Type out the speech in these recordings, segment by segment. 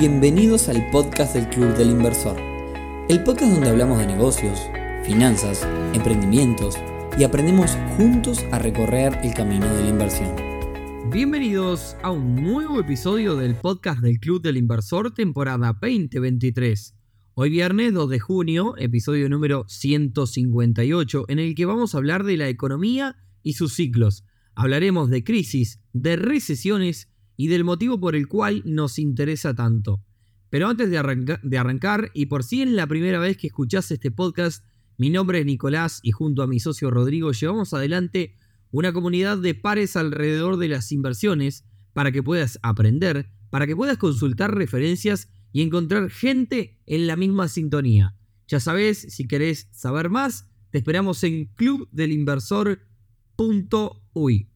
Bienvenidos al podcast del Club del Inversor, el podcast donde hablamos de negocios, finanzas, emprendimientos y aprendemos juntos a recorrer el camino de la inversión. Bienvenidos a un nuevo episodio del podcast del Club del Inversor temporada 2023. Hoy viernes 2 de junio, episodio número 158, en el que vamos a hablar de la economía y sus ciclos. Hablaremos de crisis, de recesiones y del motivo por el cual nos interesa tanto. Pero antes de, arrancar, y por si es la primera vez que escuchás este podcast, mi nombre es Nicolás y junto a mi socio Rodrigo llevamos adelante una comunidad de pares alrededor de las inversiones para que puedas aprender, para que puedas consultar referencias y encontrar gente en la misma sintonía. Ya sabes, si querés saber más, te esperamos en clubdelinversor.uy.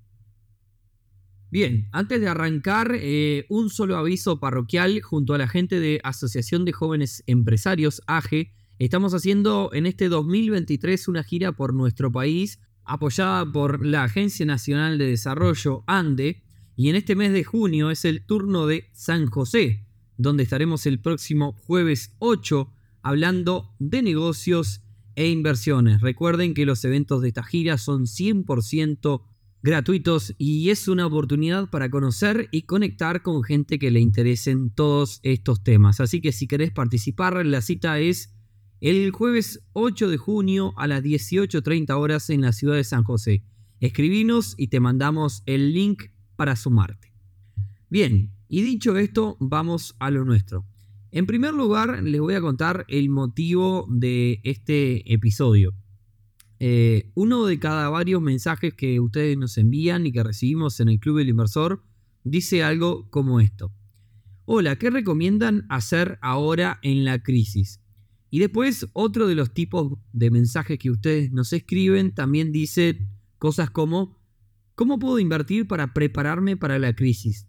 Bien, antes de arrancar, eh, un solo aviso parroquial junto a la gente de Asociación de Jóvenes Empresarios, AGE. Estamos haciendo en este 2023 una gira por nuestro país apoyada por la Agencia Nacional de Desarrollo, ANDE, y en este mes de junio es el turno de San José, donde estaremos el próximo jueves 8 hablando de negocios e inversiones. Recuerden que los eventos de esta gira son 100% gratuitos y es una oportunidad para conocer y conectar con gente que le interesen todos estos temas. Así que si querés participar, la cita es el jueves 8 de junio a las 18.30 horas en la ciudad de San José. Escribinos y te mandamos el link para sumarte. Bien, y dicho esto, vamos a lo nuestro. En primer lugar, les voy a contar el motivo de este episodio. Eh, uno de cada varios mensajes que ustedes nos envían y que recibimos en el Club del Inversor dice algo como esto. Hola, ¿qué recomiendan hacer ahora en la crisis? Y después otro de los tipos de mensajes que ustedes nos escriben también dice cosas como ¿cómo puedo invertir para prepararme para la crisis?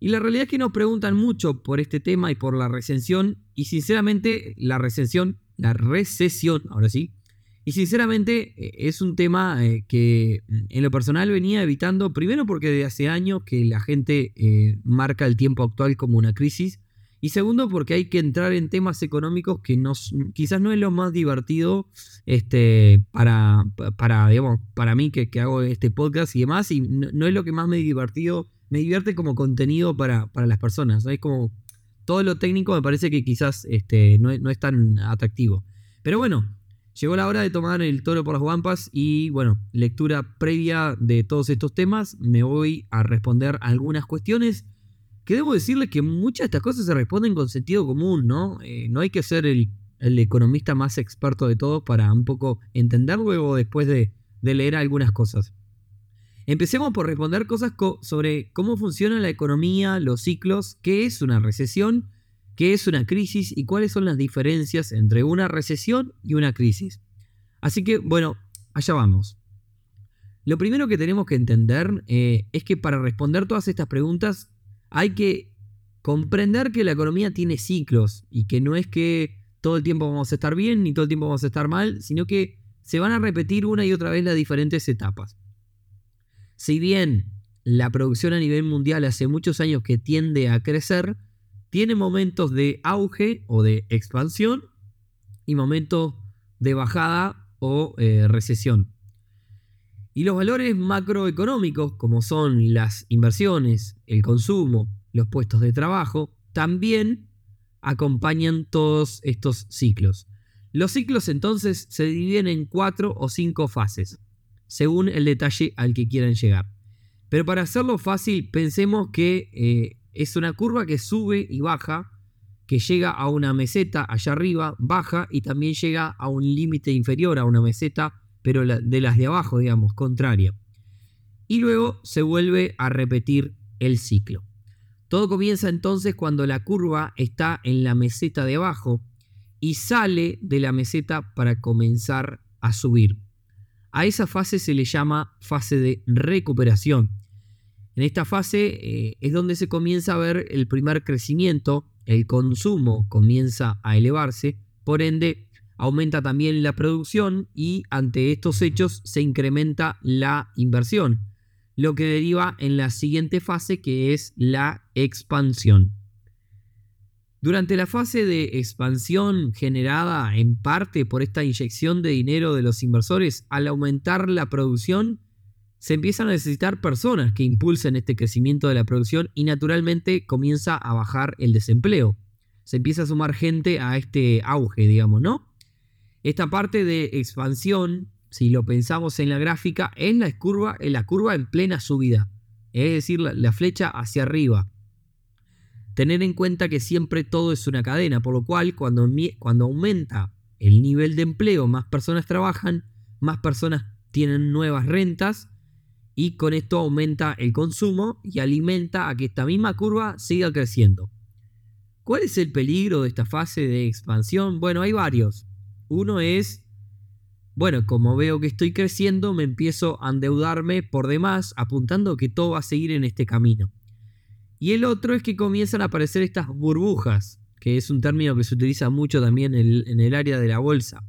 Y la realidad es que nos preguntan mucho por este tema y por la recesión y sinceramente la recesión, la recesión, ahora sí, y sinceramente eh, es un tema eh, que en lo personal venía evitando, primero porque de hace años que la gente eh, marca el tiempo actual como una crisis, y segundo porque hay que entrar en temas económicos que quizás no es lo más divertido este, para, para, para mí que, hago este podcast y demás, y no, es lo que más me divertido, me divierte como contenido para, para las personas, es como todo lo técnico me parece que quizás este, no, no es tan atractivo. Pero bueno, Llegó la hora de tomar el toro por las guampas y bueno, lectura previa de todos estos temas. Me voy a responder algunas cuestiones que debo decirles que muchas de estas cosas se responden con sentido común, ¿no? Eh, no hay que ser el, economista más experto de todos para un poco entender luego después de, de leer algunas cosas. Empecemos por responder cosas sobre cómo funciona la economía, los ciclos, qué es una recesión qué es una crisis y cuáles son las diferencias entre una recesión y una crisis. Así que, bueno, allá vamos. Lo primero que tenemos que entender eh, es que para responder todas estas preguntas hay que comprender que la economía tiene ciclos y que no es que todo el tiempo vamos a estar bien ni todo el tiempo vamos a estar mal, sino que se van a repetir una y otra vez las diferentes etapas. Si bien la producción a nivel mundial hace muchos años que tiende a crecer, tiene momentos de auge o de expansión y momentos de bajada o eh, recesión. Y los valores macroeconómicos, como son las inversiones, el consumo, los puestos de trabajo, también acompañan todos estos ciclos. Los ciclos entonces se dividen en cuatro o cinco fases, según el detalle al que quieran llegar. Pero para hacerlo fácil, pensemos que eh, es una curva que sube y baja, que llega a una meseta allá arriba, baja y también llega a un límite inferior a una meseta, pero de las de abajo, digamos, contraria. Y luego se vuelve a repetir el ciclo. Todo comienza entonces cuando la curva está en la meseta de abajo y sale de la meseta para comenzar a subir. A esa fase se le llama fase de recuperación en esta fase eh, es donde se comienza a ver el primer crecimiento, el consumo comienza a elevarse, por ende aumenta también la producción y ante estos hechos se incrementa la inversión, lo que deriva en la siguiente fase que es la expansión. Durante la fase de expansión generada en parte por esta inyección de dinero de los inversores, al aumentar la producción, se empiezan a necesitar personas que impulsen este crecimiento de la producción y naturalmente comienza a bajar el desempleo. Se empieza a sumar gente a este auge, digamos, ¿no? Esta parte de expansión, si lo pensamos en la gráfica, es la curva, en la curva en plena subida, es decir, la flecha hacia arriba. Tener en cuenta que siempre todo es una cadena, por lo cual cuando, cuando aumenta el nivel de empleo, más personas trabajan, más personas tienen nuevas rentas y con esto aumenta el consumo y alimenta a que esta misma curva siga creciendo. ¿Cuál es el peligro de esta fase de expansión? Bueno, hay varios. Uno es, bueno, como veo que estoy creciendo, me empiezo a endeudarme por demás, apuntando que todo va a seguir en este camino. Y el otro es que comienzan a aparecer estas burbujas, que es un término que se utiliza mucho también en el, área de la bolsa.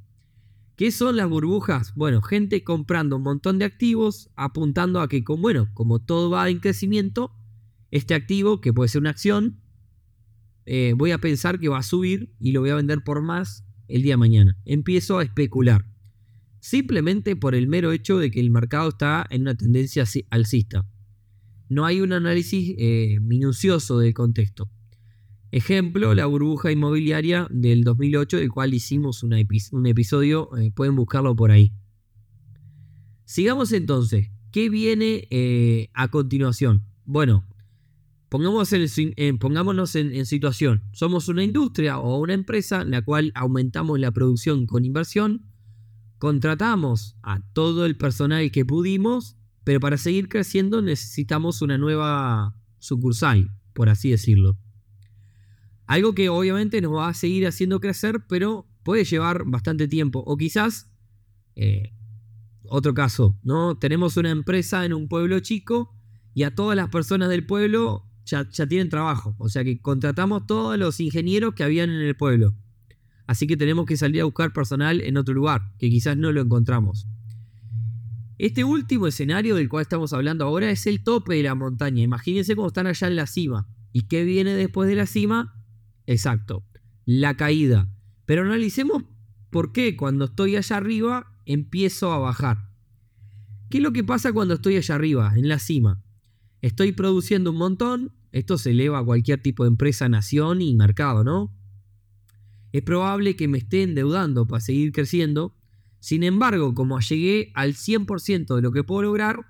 ¿Qué son las burbujas? Bueno, gente comprando un montón de activos, apuntando a que, bueno, como todo va en crecimiento, este activo, que puede ser una acción, eh, voy a pensar que va a subir y lo voy a vender por más el día de mañana. Empiezo a especular. Simplemente por el mero hecho de que el mercado está en una tendencia alcista no hay un análisis eh, minucioso del contexto. Ejemplo, la burbuja inmobiliaria del 2008, del cual hicimos un episodio, eh, pueden buscarlo por ahí. Sigamos entonces, ¿qué viene eh, a continuación? Bueno, pongámonos en situación. Somos una industria o una empresa en la cual aumentamos la producción con inversión, contratamos a todo el personal que pudimos pero para seguir creciendo necesitamos una nueva sucursal, por así decirlo. Algo que obviamente nos va a seguir haciendo crecer, pero puede llevar bastante tiempo. O quizás, eh, otro caso, ¿no? Tenemos una empresa en un pueblo chico y a todas las personas del pueblo ya, ya tienen trabajo. O sea que contratamos todos los ingenieros que habían en el pueblo. Así que tenemos que salir a buscar personal en otro lugar, que quizás no lo encontramos. Este último escenario del cual estamos hablando ahora es el tope de la montaña. Imagínense cómo están allá en la cima. ¿Y qué viene después de la cima? Exacto, la caída. Pero analicemos por qué cuando estoy allá arriba empiezo a bajar. ¿Qué es lo que pasa cuando estoy allá arriba, en la cima? Estoy produciendo un montón, esto se eleva a cualquier tipo de empresa, nación y mercado, ¿no? Es probable que me esté endeudando para seguir creciendo sin embargo, como llegué al 100% de lo que puedo lograr,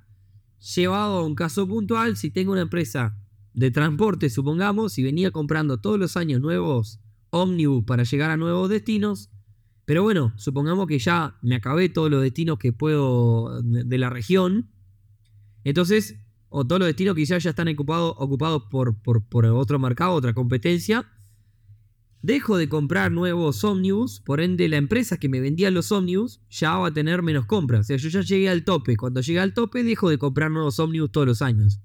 llevado a un caso puntual, si tengo una empresa de transporte, supongamos, y venía comprando todos los años nuevos ómnibus para llegar a nuevos destinos, pero bueno, supongamos que ya me acabé todos los destinos que puedo de la región, entonces, o todos los destinos quizás ya están ocupados, ocupados por, por, por otro mercado, otra competencia, Dejo de comprar nuevos ómnibus, por ende la empresa que me vendía los ómnibus ya va a tener menos compras. O sea, yo ya llegué al tope. Cuando llegué al tope dejo de comprar nuevos ómnibus todos los años.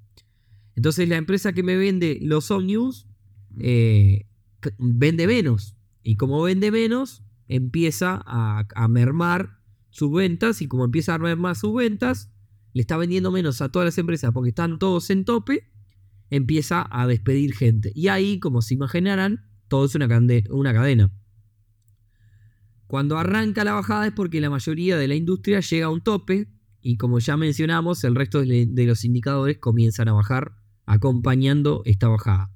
Entonces la empresa que me vende los ómnibus eh, vende menos. Y como vende menos, empieza a mermar sus ventas. Y como empieza a mermar sus ventas, le está vendiendo menos a todas las empresas porque están todos en tope. Empieza a despedir gente. Y ahí, como se imaginarán, todo es una, cadena. Cuando arranca la bajada es porque la mayoría de la industria llega a un tope y como ya mencionamos, el resto de los indicadores comienzan a bajar acompañando esta bajada.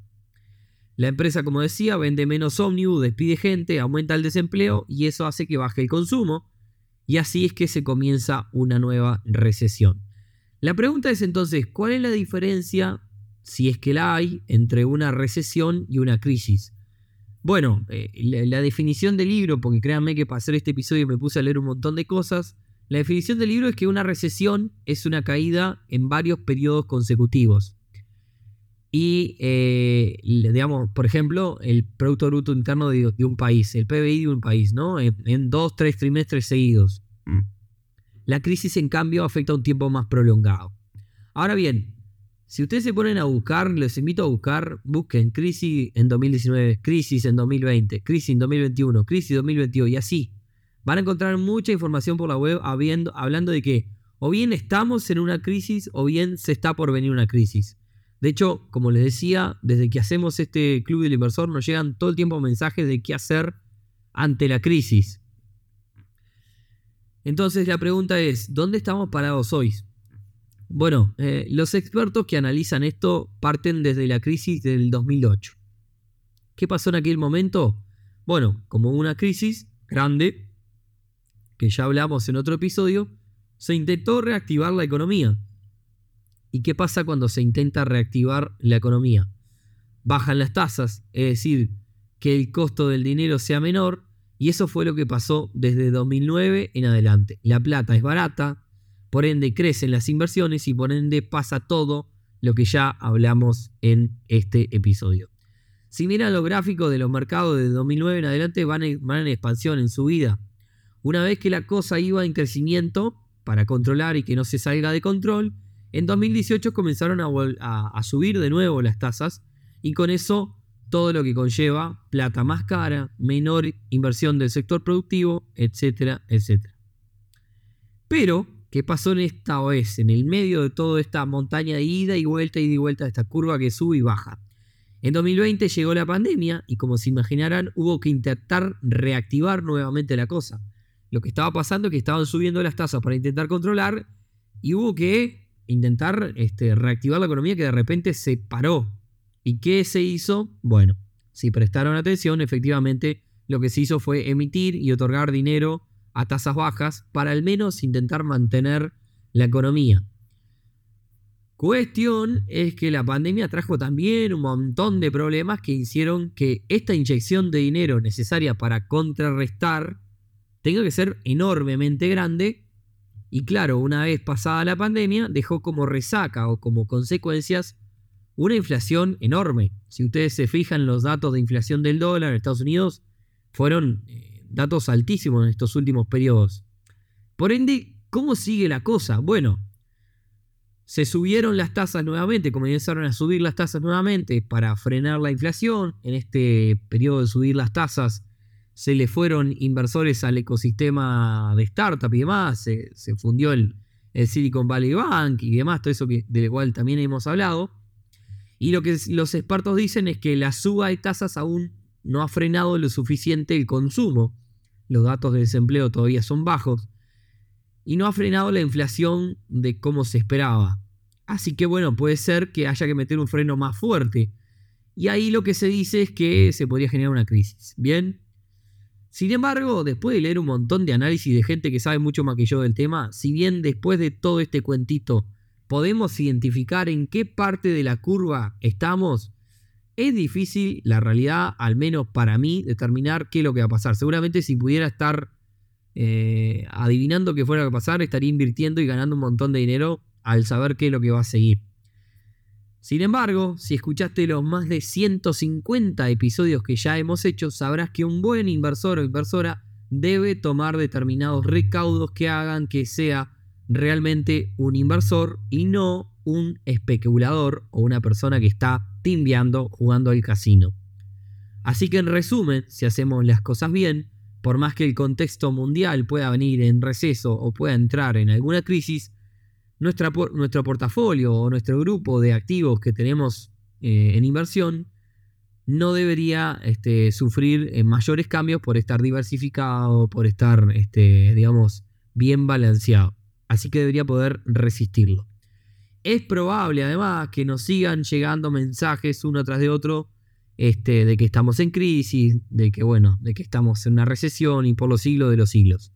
La empresa, como decía, vende menos ómnibus, despide gente, aumenta el desempleo y eso hace que baje el consumo y así es que se comienza una nueva recesión. La pregunta es entonces, ¿cuál es la diferencia, si es que la hay, entre una recesión y una crisis? Bueno, eh, la, definición del libro, porque créanme que para hacer este episodio me puse a leer un montón de cosas. La definición del libro es que una recesión es una caída en varios periodos consecutivos. Y, eh, digamos, por ejemplo, el Producto Bruto Interno de, un país, el PBI de un país, ¿no? En, en, dos, tres trimestres seguidos. Mm. La crisis, en cambio, afecta a un tiempo más prolongado. Ahora bien, si ustedes se ponen a buscar, les invito a buscar, busquen crisis en 2019, crisis en 2020, crisis en 2021, crisis en 2022 y así. Van a encontrar mucha información por la web hablando de que o bien estamos en una crisis o bien se está por venir una crisis. De hecho, como les decía, desde que hacemos este Club del Inversor nos llegan todo el tiempo mensajes de qué hacer ante la crisis. Entonces la pregunta es, ¿dónde estamos parados hoy? Bueno, eh, los expertos que analizan esto parten desde la crisis del 2008. ¿Qué pasó en aquel momento? Bueno, como una crisis grande, que ya hablamos en otro episodio, se intentó reactivar la economía. ¿Y qué pasa cuando se intenta reactivar la economía? Bajan las tasas, es decir, que el costo del dinero sea menor, y eso fue lo que pasó desde 2009 en adelante. La plata es barata, por ende crecen las inversiones y por ende pasa todo lo que ya hablamos en este episodio. Si miran los gráficos de los mercados de 2009 en adelante van en, van en expansión, en subida. Una vez que la cosa iba en crecimiento para controlar y que no se salga de control, en 2018 comenzaron a, subir de nuevo las tasas y con eso todo lo que conlleva plata más cara, menor inversión del sector productivo, etcétera, etcétera. Pero, ¿qué pasó en esta vez? En el medio de toda esta montaña de ida y vuelta, y de vuelta, de esta curva que sube y baja. En 2020 llegó la pandemia y como se imaginarán hubo que intentar reactivar nuevamente la cosa. Lo que estaba pasando es que estaban subiendo las tasas para intentar controlar y hubo que intentar este, reactivar la economía que de repente se paró. ¿Y qué se hizo? Bueno, si prestaron atención, efectivamente lo que se hizo fue emitir y otorgar dinero a tasas bajas para al menos intentar mantener la economía. Cuestión es que la pandemia trajo también un montón de problemas que hicieron que esta inyección de dinero necesaria para contrarrestar tenga que ser enormemente grande y claro, una vez pasada la pandemia, dejó como resaca o como consecuencias una inflación enorme. Si ustedes se fijan, los datos de inflación del dólar en Estados Unidos fueron eh, datos altísimos en estos últimos periodos. Por ende, ¿cómo sigue la cosa? Bueno, se subieron las tasas nuevamente, comenzaron a subir las tasas nuevamente para frenar la inflación. En este periodo de subir las tasas, se le fueron inversores al ecosistema de startup y demás, se, fundió el, Silicon Valley Bank y demás, todo eso que, del cual también hemos hablado. Y lo que los expertos dicen es que la suba de tasas aún no ha frenado lo suficiente el consumo. Los datos de desempleo todavía son bajos. Y no ha frenado la inflación de cómo se esperaba. Así que bueno, puede ser que haya que meter un freno más fuerte. Y ahí lo que se dice es que se podría generar una crisis. Bien, sin embargo, después de leer un montón de análisis de gente que sabe mucho más que yo del tema, si bien después de todo este cuentito podemos identificar en qué parte de la curva estamos, es difícil, la realidad, al menos para mí, determinar qué es lo que va a pasar. Seguramente si pudiera estar eh, adivinando qué fuera a pasar, estaría invirtiendo y ganando un montón de dinero al saber qué es lo que va a seguir. Sin embargo, si escuchaste los más de 150 episodios que ya hemos hecho, sabrás que un buen inversor o inversora debe tomar determinados recaudos que hagan que sea realmente un inversor y no un especulador o una persona que está timbiando jugando al casino. Así que en resumen, si hacemos las cosas bien, por más que el contexto mundial pueda venir en receso o pueda entrar en alguna crisis, nuestro portafolio o nuestro grupo de activos que tenemos eh, en inversión no debería este, sufrir eh, mayores cambios por estar diversificado, por estar, este, digamos, bien balanceado. Así que debería poder resistirlo. Es probable además que nos sigan llegando mensajes uno tras de otro este, de que estamos en crisis, de que bueno, de que estamos en una recesión y por los siglos de los siglos.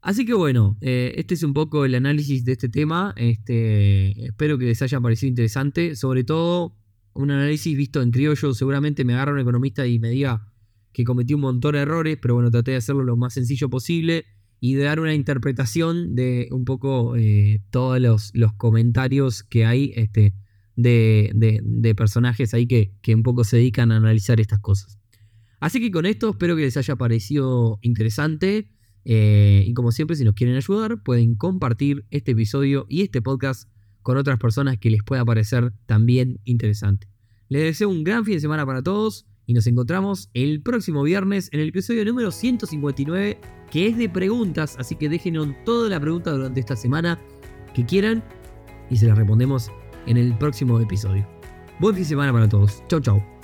Así que bueno, eh, este es un poco el análisis de este tema. Este, espero que les haya parecido interesante. Sobre todo, un análisis visto en criollo. Seguramente me agarra un economista y me diga que cometí un montón de errores, pero bueno, traté de hacerlo lo más sencillo posible y de dar una interpretación de un poco eh, todos los, comentarios que hay este, de, personajes ahí que, que un poco se dedican a analizar estas cosas. Así que con esto espero que les haya parecido interesante. Eh, y como siempre, si nos quieren ayudar, pueden compartir este episodio y este podcast con otras personas que les pueda parecer también interesante. Les deseo un gran fin de semana para todos y nos encontramos el próximo viernes en el episodio número 159 que es de preguntas, así que déjenos toda la pregunta durante esta semana que quieran y se las respondemos en el próximo episodio. Buen fin de semana para todos. Chau, chau.